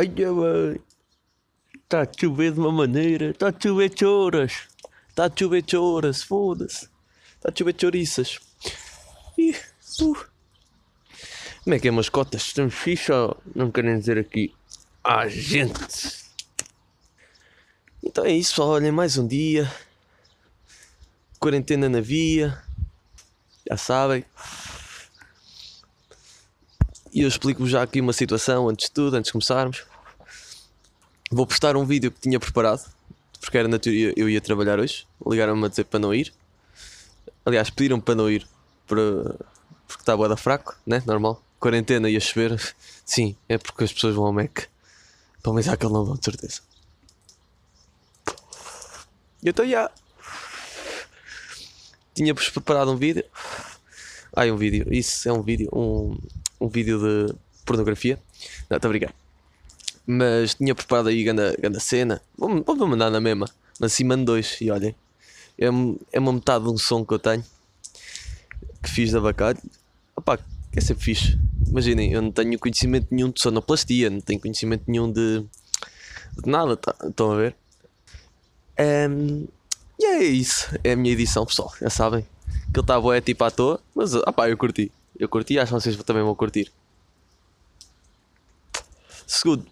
Olha bem. Está a chover de uma maneira. Está a chover choras. Está a chover choras. Foda-se. Está a chover chouriças. Ih, uh. Como é que é, mascotas? Estamos fixe ou não querem dizer aqui? Ah, gente. Então é isso, pessoal. Olhem, mais um dia. Quarentena na via. Já sabem. E eu explico-vos já aqui uma situação antes de tudo, antes de começarmos. Vou postar um vídeo que tinha preparado, porque era na teoria eu ia trabalhar hoje. Ligaram-me a dizer para não ir. Aliás, pediram para não ir para... porque estava da fraco, né? Normal. Quarentena ia chover. Sim, é porque as pessoas vão ao Mac. Pelo menos aquele não vão, de certeza. E então, já. Tinha-vos preparado um vídeo. Ai, um vídeo. Isso é um vídeo. Um, um vídeo de pornografia. Não, estou a brincar. Mas tinha preparado aí grande, grande cena. Vou, vou mandar na mesma. Mas assim mando dois. E olhem. É, é uma metade de um som que eu tenho. Que fiz de abacate. Opá, que é sempre fixe. Imaginem, eu não tenho conhecimento nenhum de sonoplastia. Não tenho conhecimento nenhum de, de nada. Tá, estão a ver? Um, e é isso. É a minha edição, pessoal. Já sabem. Que ele estava é tipo à toa. Mas opá, eu curti. Eu curti, acho que vocês também vão curtir. Segundo,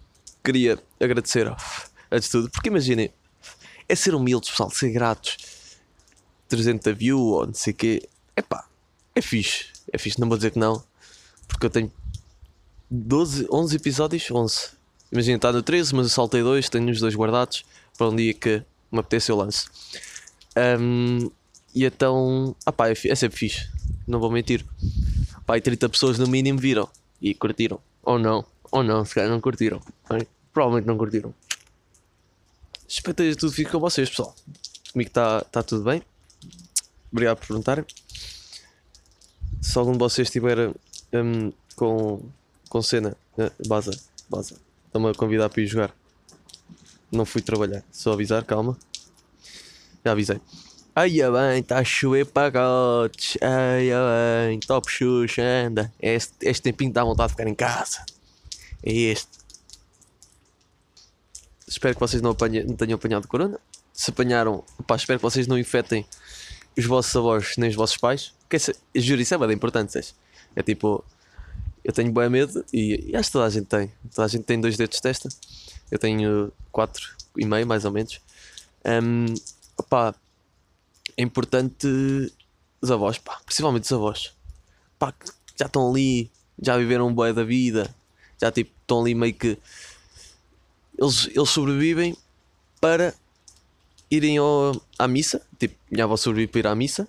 queria agradecer, antes de tudo, porque imaginem, é ser humildes, pessoal, ser gratos. 300 view ou não sei o quê. Pá, é fixe. É fixe, não vou dizer que não. Porque eu tenho 12, 11 episódios, 11. Imagina, está no 13, mas eu saltei dois, tenho os dois guardados para um dia que me apetece eu lanço. Um, e então, ah pá, é, é sempre fixe, não vou mentir pai, 30 pessoas no mínimo viram e curtiram. Ou não, ou não, se calhar não curtiram. Bem, provavelmente não curtiram. Espero tudo fique com vocês, pessoal. Comigo está tá tudo bem. Obrigado por perguntarem. Se algum de vocês estiver um, com, com cena, uh, baza, baza, estão-me a convidar para ir jogar. Não fui trabalhar, só avisar, calma. Já avisei. Ai, bem, está a chover pagotes. Ai, bem, top Xuxa, anda. Este, este tempinho dá vontade de ficar em casa. É este. Espero que vocês não, apanhe, não tenham apanhado corona. Se apanharam, pá, espero que vocês não infectem os vossos avós nem os vossos pais. Que essa, juro, isso é bem importante. Sabes? É tipo, eu tenho bem medo e, e, acho que toda a gente tem. Toda a gente tem dois dedos de testa. Eu tenho quatro e meio, mais ou menos. Um, é importante os avós, pá, principalmente os avós, pá, já estão ali, já viveram um boé da vida, já tipo, estão ali meio que eles, eles sobrevivem para irem ao, à missa, tipo, minha avó sobrevive para ir à missa,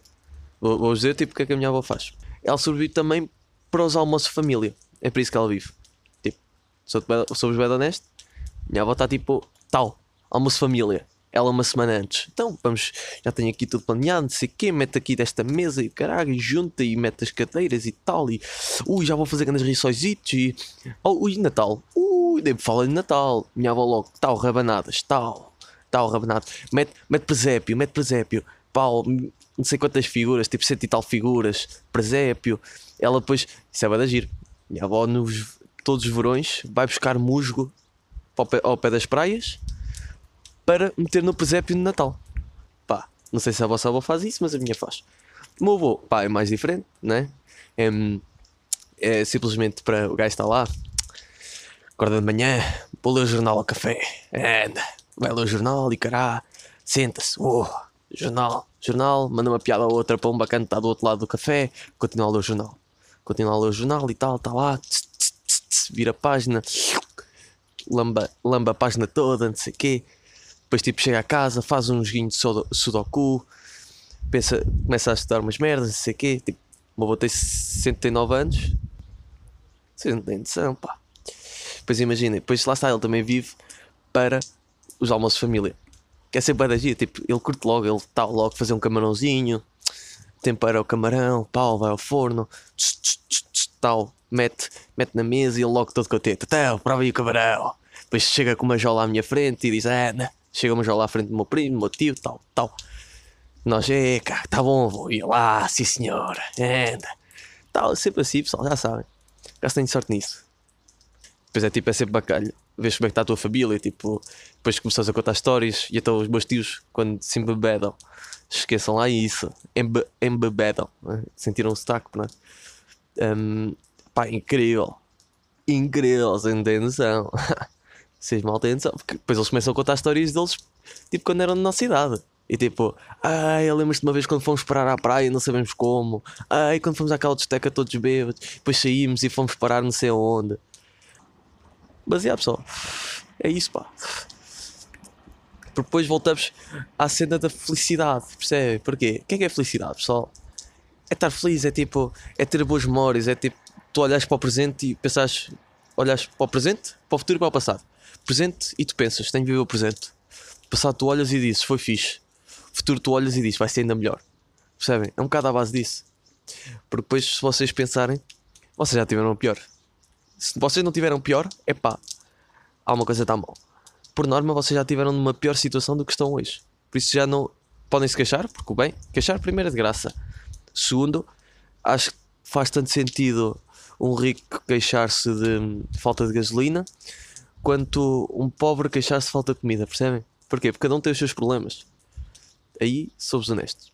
vou, vou dizer tipo o que é que a minha avó faz. Ela sobrevive também para os almoços de família, é para isso que ela vive. Tipo, sou, sou bem honesto, minha avó está tipo, tal, almoço de família ela uma semana antes. Então, vamos, já tenho aqui tudo planeado, não sei o quê, mete aqui desta mesa e caralho, e junta e mete as cadeiras e tal, e ui, já vou fazer grandes rissóis e oh, ui, Natal, ui, devo falar de Natal, minha avó logo, tal, rabanadas, tal, tal, rabanadas, mete, mete presépio, mete presépio, pau, não sei quantas figuras, tipo cento e tal figuras, presépio, ela depois, isso é bem agir, minha avó nos todos os verões vai buscar musgo ao pé, ao pé das praias para meter no presépio de Natal. Pá, não sei se a vossa avó faz isso, mas a minha faz. O meu avô, pá, é mais diferente, né? É, é simplesmente para o gajo estar lá, acorda de manhã, vou ler o jornal ao café, anda, vai ler o jornal e cará, senta-se, oh, jornal, jornal, manda uma piada ou outra para um bacana que está do outro lado do café, continua a ler o jornal, continua a ler o jornal e tal, está lá, tss, tss, tss, vira a página, lamba, lamba a página toda, não sei o quê depois tipo chega a casa, faz um joguinho de sudoku, pensa, começa a estudar umas merdas, não sei o quê. Tipo, uma avô tem 69 anos. Vocês não têm noção, pá. Depois imagina, depois lá está, ele também vive para os almoços de família. Que é sempre bem tipo, ele curte logo, ele está logo fazer um camarãozinho, tempera o camarão, pau, vai ao forno, tss, tss, tss, tal, mete, mete na mesa e ele logo todo contente, até prova aí o camarão. Depois chega com uma jola à minha frente e diz, ah, não, Chegamos lá à frente do meu primo, do meu tio, tal, tal. Nós, é, cara, tá bom, vou ir lá, sim senhora, anda. Tal, sempre assim, pessoal, já sabem. Já tenho sorte nisso. Depois é tipo, é sempre bacalho. vês como é que está a tua família, tipo, depois começas a contar histórias e então os meus tios, quando se embebedam, esqueçam lá isso, embe, embebedam, né? sentiram o sotaque, não é? Um, pá, incrível, incrível, sem noção. Vocês mal têm noção, porque depois eles começam a contar histórias deles, tipo, quando eram na nossa idade. E tipo, ai, de uma vez quando fomos parar à praia, não sabemos como. Ai, quando fomos àquela discoteca todos bêbados, depois saímos e fomos parar não sei aonde. Mas é, pessoal, é isso, pá. Depois voltamos à cena da felicidade, percebe? Porquê? O que é que é felicidade, pessoal? É estar feliz, é tipo, é ter boas memórias, é tipo, tu olhas para o presente e pensas, olhas para o presente, para o futuro e para o passado. Presente e tu pensas, tenho de viver o presente. Passado tu olhas e dizes, foi fixe. Futuro tu olhas e dizes, vai ser ainda melhor. Percebem? É um bocado à base disso. Porque depois, se vocês pensarem, vocês já tiveram pior. Se vocês não tiveram pior, é pá, há uma coisa está mal. Por norma, vocês já tiveram numa pior situação do que estão hoje. Por isso já não podem se queixar, porque o bem, queixar primeiro é de graça. Segundo, acho que faz tanto sentido um rico queixar-se de falta de gasolina quanto um pobre queixar-se de falta de comida, percebem? Porquê? Porque cada um tem os seus problemas. Aí sou-vos honesto.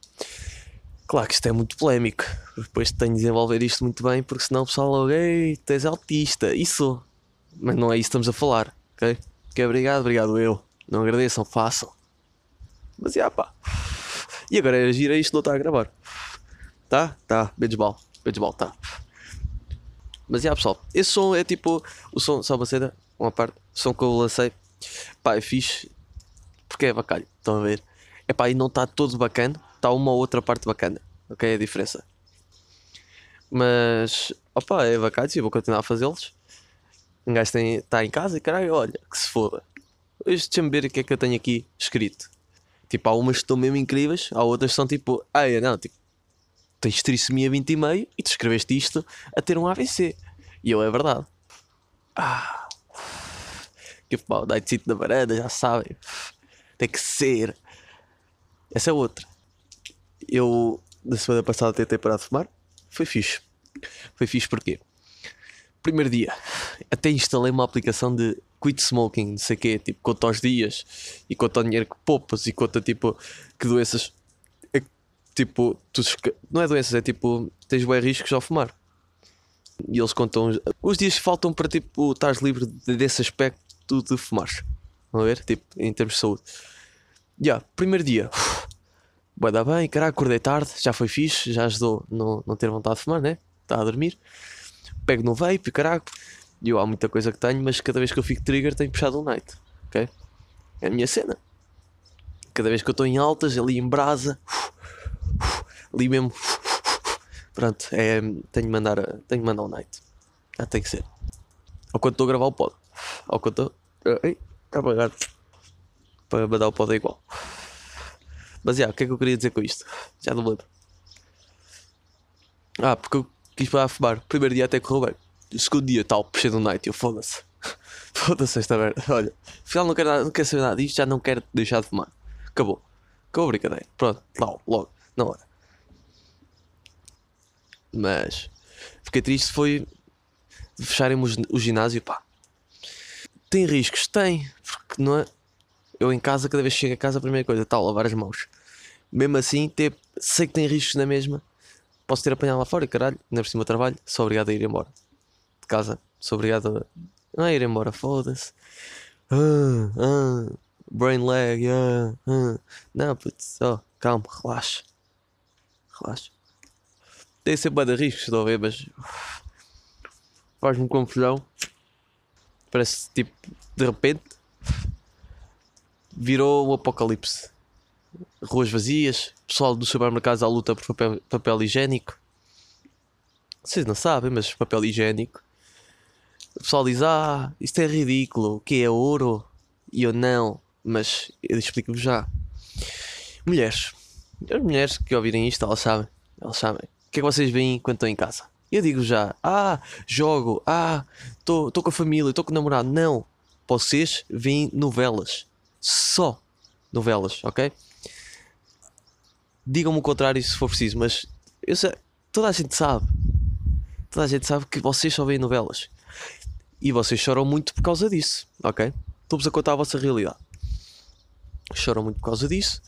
Claro que isto é muito polémico. Depois tenho de desenvolver isto muito bem, porque senão o pessoal logo, ei, tu és autista. Isso. Mas não é isso que estamos a falar, ok? Que obrigado, obrigado eu. Não agradeçam, façam. Mas já pá. E agora era gira isto não está a gravar. Tá? Tá. Beijo Beijo tá. Mas já pessoal, esse som é tipo. O som, só uma cena, uma parte. Som que eu lancei. Pá, é fixe. Porque é bacalho. Estão a ver? É pá, e não está todo bacana está uma ou outra parte bacana. Ok? É a diferença. Mas, opa, é bacana e vou continuar a fazê-los. Um gajo está em casa e caralho, olha, que se foda. Deixa-me ver o que é que eu tenho aqui escrito. Tipo, há umas que estão mesmo incríveis, há outras que são tipo, ah, não, tipo, tens trissomia 20 e meio e tu escreveste isto a ter um AVC. E eu, é verdade. Ah, que dá de sítio na varanda, já sabem. Tem que ser. Essa é outra eu na semana passada tentei parar de fumar, foi fixe. Foi fixe porquê? Primeiro dia, até instalei uma aplicação de quit smoking, não sei o quê, tipo, conta os dias e conta o dinheiro que poupas e conta tipo que doenças. É, tipo, tu, não é doenças, é tipo, tens bem riscos ao fumar. E eles contam os, os dias que faltam para tipo, estás livre desse aspecto de fumar. Vão ver? Tipo, em termos de saúde. Já, yeah, primeiro dia. Uf, Boa da bem, caralho, acordei tarde, já foi fixe, já ajudou não, não ter vontade de fumar, né? Está a dormir. Pego no vape, caralho. E eu há muita coisa que tenho, mas cada vez que eu fico trigger tenho puxado um night, ok? É a minha cena. Cada vez que eu estou em altas, ali em brasa, ali mesmo. Pronto, é, tenho, que mandar, tenho que mandar um night. Tem que ser. Ou quando estou a gravar o pod. Estou. Ei, está apagado. Para mandar o pod é igual. Mas, yeah, o que é que eu queria dizer com isto? Já não me lembro. Ah, porque eu quis parar a fumar. Primeiro dia até correu bem. O segundo dia, tal, puxei do night. Eu foda-se. foda-se esta merda. Olha, afinal não quero, nada, não quero saber nada disto. Já não quero deixar de fumar. Acabou. Acabou a brincadeira. Pronto, logo, logo, na hora. Mas fiquei triste foi fecharem o ginásio, pá. Tem riscos? Tem, porque não é. Eu em casa, cada vez que chego a casa, a primeira coisa, tal, lavar as mãos. Mesmo assim, ter, sei que tem riscos na mesma. Posso ter apanhado lá fora caralho, ainda por cima do trabalho, sou obrigado a ir embora. De casa, sou obrigado a. Não é ir embora, foda-se. Ah, ah, brain lag, ah, ah. Não, putz, oh, calma, relaxa. Relaxa. Tem sempre de riscos, estou a ver, mas. Faz-me confusão. Parece tipo, de repente, virou o apocalipse. Ruas vazias, pessoal dos supermercados à luta por papel, papel higiênico. Vocês não sabem, mas papel higiênico. O pessoal diz: Ah, isto é ridículo, o que é ouro? E eu não, mas eu explico-vos já. Mulheres, as mulheres que ouvirem isto, elas sabem, elas sabem. O que é que vocês veem quando estão em casa? Eu digo já: Ah, jogo, ah, estou com a família, estou com o namorado. Não, vocês veem novelas só novelas, ok? Digam-me o contrário se for preciso, mas eu sei, toda a gente sabe. Toda a gente sabe que vocês só veem novelas. E vocês choram muito por causa disso, ok? Estou-vos a contar a vossa realidade. Choram muito por causa disso.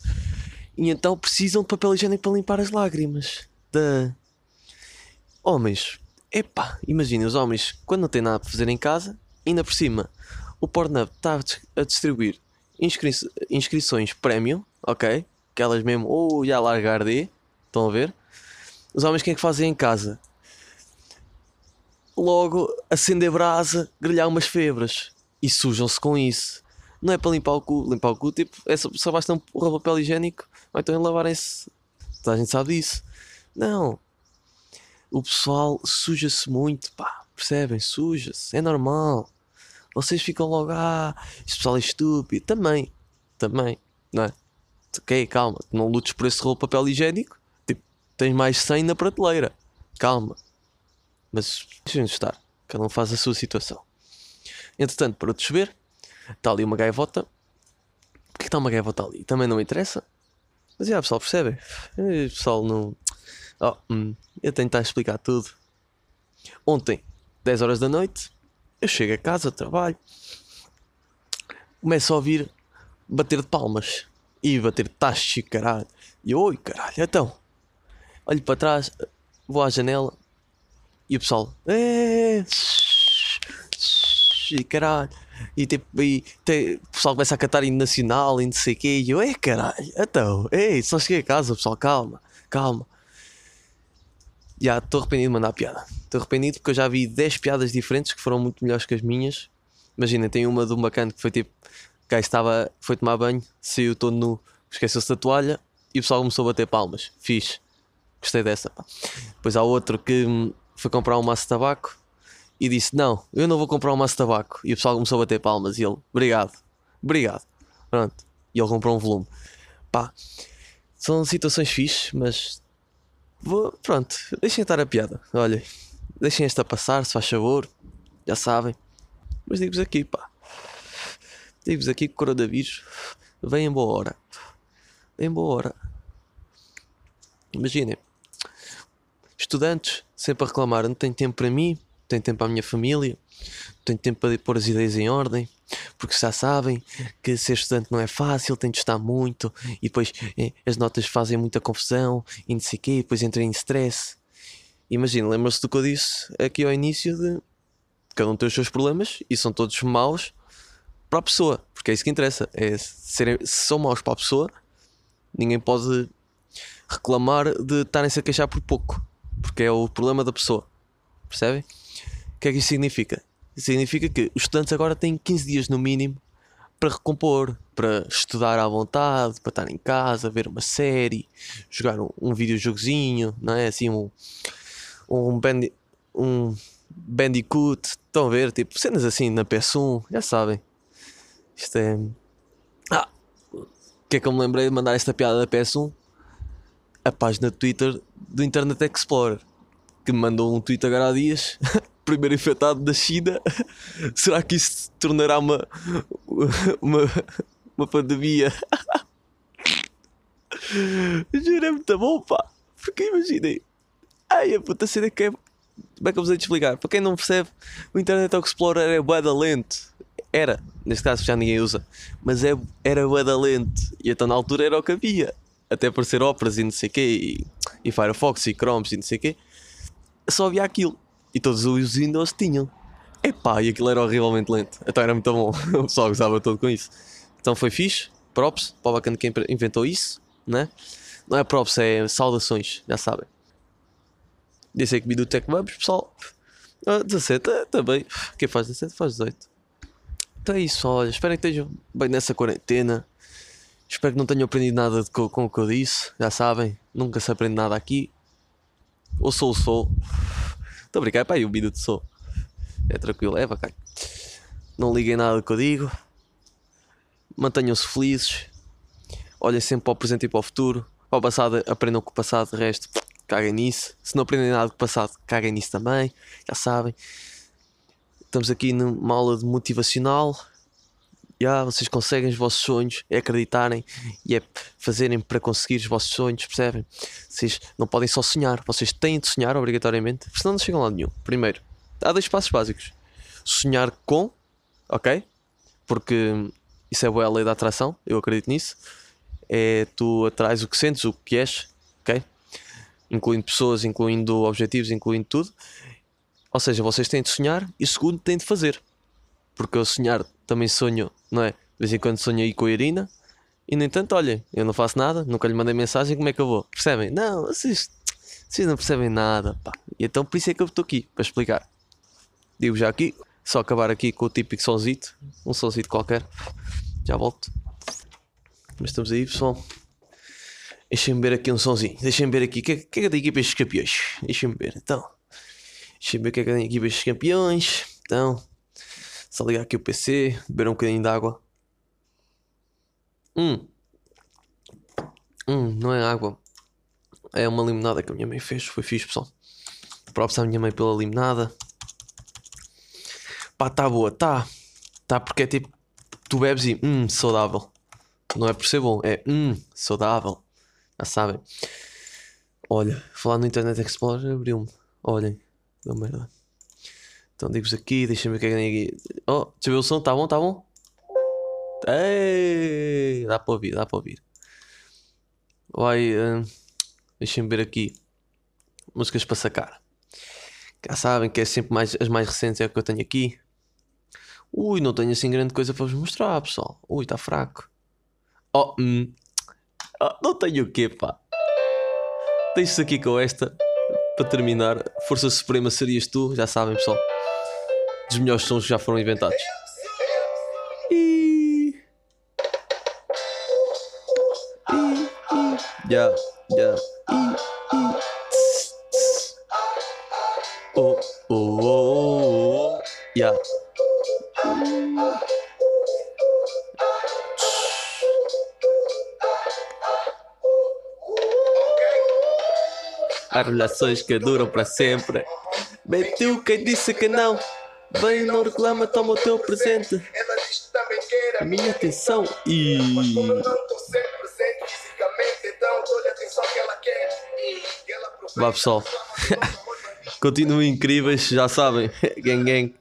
E então precisam de papel higiênico para limpar as lágrimas. Da. Homens. Epá, imaginem os homens quando não têm nada para fazer em casa, ainda por cima, o Pornhub está a distribuir inscri inscrições premium, ok? Aquelas mesmo, ou oh, já largar de, estão a ver? Os homens quem é que fazem em casa? Logo acender brasa, grelhar umas febras e sujam-se com isso. Não é para limpar o cu, limpar o cu, tipo, é só, só basta um papel higiênico, ou então lavarem-se. Toda a gente sabe disso. Não. O pessoal suja-se muito, pá, percebem? Suja-se, é normal. Vocês ficam logo, ah, este pessoal é estúpido. Também, também, não é? Ok, calma, não lutes por esse rolo de papel higiênico. Tipo, tens mais 100 na prateleira. Calma. Mas deixem-nos estar, cada um faz a sua situação. Entretanto, para de chover, está ali uma gaivota. Porquê está uma gaivota ali? Também não me interessa. Mas já, pessoal, percebem? O pessoal não. Oh, hum, eu tentar explicar tudo. Ontem, 10 horas da noite, eu chego a casa, trabalho, começo a ouvir bater de palmas e bater de tachos e caralho. E oi, caralho, então. Olho para trás, vou à janela e o pessoal, é, e caralho. E, tipo, e o pessoal começa a cantar em nacional e não sei o quê. E eu, é caralho, então, ei, só cheguei a casa, pessoal, calma, calma. Já estou arrependido de mandar piada. Estou arrependido porque eu já vi 10 piadas diferentes que foram muito melhores que as minhas. Imagina, tem uma de um bacana que foi tipo: o estava, foi tomar banho, saiu todo nu, esqueceu-se da toalha e o pessoal começou a bater palmas. Fiz. Gostei dessa. Pá. Depois há outro que hum, foi comprar um maço de tabaco e disse: Não, eu não vou comprar um maço de tabaco. E o pessoal começou a bater palmas e ele: Obrigado, obrigado. Pronto. E ele comprou um volume. Pá, são situações fixes, mas Vou, pronto, deixem estar a piada. Olhem, deixem esta passar, se faz favor. Já sabem. Mas digo-vos aqui, pá. Digo-vos aqui que o coronavírus vem em boa hora. Vem em boa hora. Imaginem. Estudantes sempre a reclamar: não tenho tempo para mim, tenho tempo para a minha família, tenho tempo para pôr as ideias em ordem porque já sabem que ser estudante não é fácil, tem de estar muito, e depois eh, as notas fazem muita confusão, e não sei o quê, e depois entra em stress. Imagina, lembra-se do que eu disse aqui ao início de cada um tem os seus problemas e são todos maus para a pessoa, porque é isso que interessa, é se são maus para a pessoa, ninguém pode reclamar de estarem-se a queixar por pouco, porque é o problema da pessoa. Percebem? O que é que isso significa? significa que os estudantes agora têm 15 dias no mínimo para recompor, para estudar à vontade, para estar em casa, ver uma série, jogar um, um videojogozinho, não é? Assim, um, um, band, um Bandicoot, estão a ver? Tipo, cenas assim na PS1, já sabem. Isto é. Ah! O que é que eu me lembrei de mandar esta piada da PS1? A página de Twitter do Internet Explorer, que me mandou um tweet agora há dias. primeiro infectado da China, será que isso tornará uma, uma, uma pandemia? Juro, é muito bom, pá. Porque imaginei. Ai, a puta cena que é. Como é que eu vos hei explicar? Para quem não percebe, o Internet Explorer é bué lento. Era, neste caso já ninguém usa, mas é, era bué lento. E então na altura era o que havia. Até aparecer óperas e não sei o quê, e, e Firefox e Chromes e não sei o quê. Só havia aquilo. E todos os Windows tinham. Epá, e aquilo era horrivelmente lento. Então era muito bom. O pessoal gostava todo com isso. Então foi fixe. Props para o bacana quem inventou isso, né? Não é props, é saudações, já sabem. Disse aí que do Tech Vamos, pessoal. Ah, 17, ah, também. Quem faz 17 faz 18. Então é isso, olha. Espero que estejam bem nessa quarentena. Espero que não tenham aprendido nada com, com o que eu disse. Já sabem, nunca se aprende nada aqui. Ou sou o sou. Estou a brincar, pá, o minuto sou. É tranquilo, é bacana. Não liguem nada do que eu digo. Mantenham-se felizes. Olhem sempre para o presente e para o futuro. Para o passado, aprendam com o passado, de resto, caguem nisso. Se não aprendem nada com o passado, caguem nisso também. Já sabem. Estamos aqui numa aula de motivacional yeah, vocês conseguem os vossos sonhos, é acreditarem e é fazerem para conseguir os vossos sonhos, percebem? Vocês não podem só sonhar, vocês têm de sonhar obrigatoriamente, senão não chegam lá nenhum. Primeiro, há dois passos básicos: sonhar com, ok? porque isso é a lei da atração, eu acredito nisso. É tu atrás o que sentes, o que és, ok? Incluindo pessoas, incluindo objetivos, incluindo tudo. Ou seja, vocês têm de sonhar e segundo têm de fazer. Porque eu sonhar também sonho, não é? De vez em quando sonho aí com a Irina. E no entanto, olhem, eu não faço nada, nunca lhe mandei mensagem, como é que eu vou? Percebem? Não, vocês, vocês não percebem nada, pá. E então por isso é que eu estou aqui, para explicar. Digo já aqui, só acabar aqui com o típico sonzito, um sonzito qualquer. Já volto. Mas estamos aí, pessoal. Deixem-me ver aqui um sonzinho. Deixem-me ver aqui. O que, é- que é que tenho aqui para estes campeões? Deixem-me ver, então. Deixem-me ver o que é que tenho aqui para estes campeões. Então. Só ligar aqui o PC, beber um bocadinho de água. Hum. Hum, não é água. É uma limonada que a minha mãe fez. Foi fixe, pessoal. Próprio à minha mãe pela limonada. Pá, tá boa, tá. Tá porque é tipo. Tu bebes e. Hum, saudável. Não é por ser bom, é. Hum, saudável. Já sabem. Olha, falar no Internet Explorer abriu-me. Olhem. Deu merda. Então digo-vos aqui, deixa-me ver o que é que tem aqui. Oh, deixa eu ver o som, tá bom, tá bom? Ei, dá para ouvir, dá para ouvir. Vai, hum, deixem-me ver aqui. Músicas para sacar. Já sabem que é sempre mais, as mais recentes é o que eu tenho aqui. Ui, não tenho assim grande coisa para vos mostrar, pessoal. Ui, está fraco. Oh, hum. Oh, não tenho o quê, pá? Deixo-se aqui com esta. Para terminar, Força Suprema serias tu, já sabem, pessoal. Dos melhores sons que já foram inventados. E... E... E... Yeah, oh, oh, oh, oh. Yeah. Há relações que duram para sempre. Mentiu quem disse que não. Vem, não reclama, toma o teu presente. Ela diz que também quer A minha atenção e. Mas como eu não estou sempre presente fisicamente, então dou-lhe a atenção que ela quer. Ela aproveita Vá pessoal. Continuem incríveis, já sabem. Gang gang.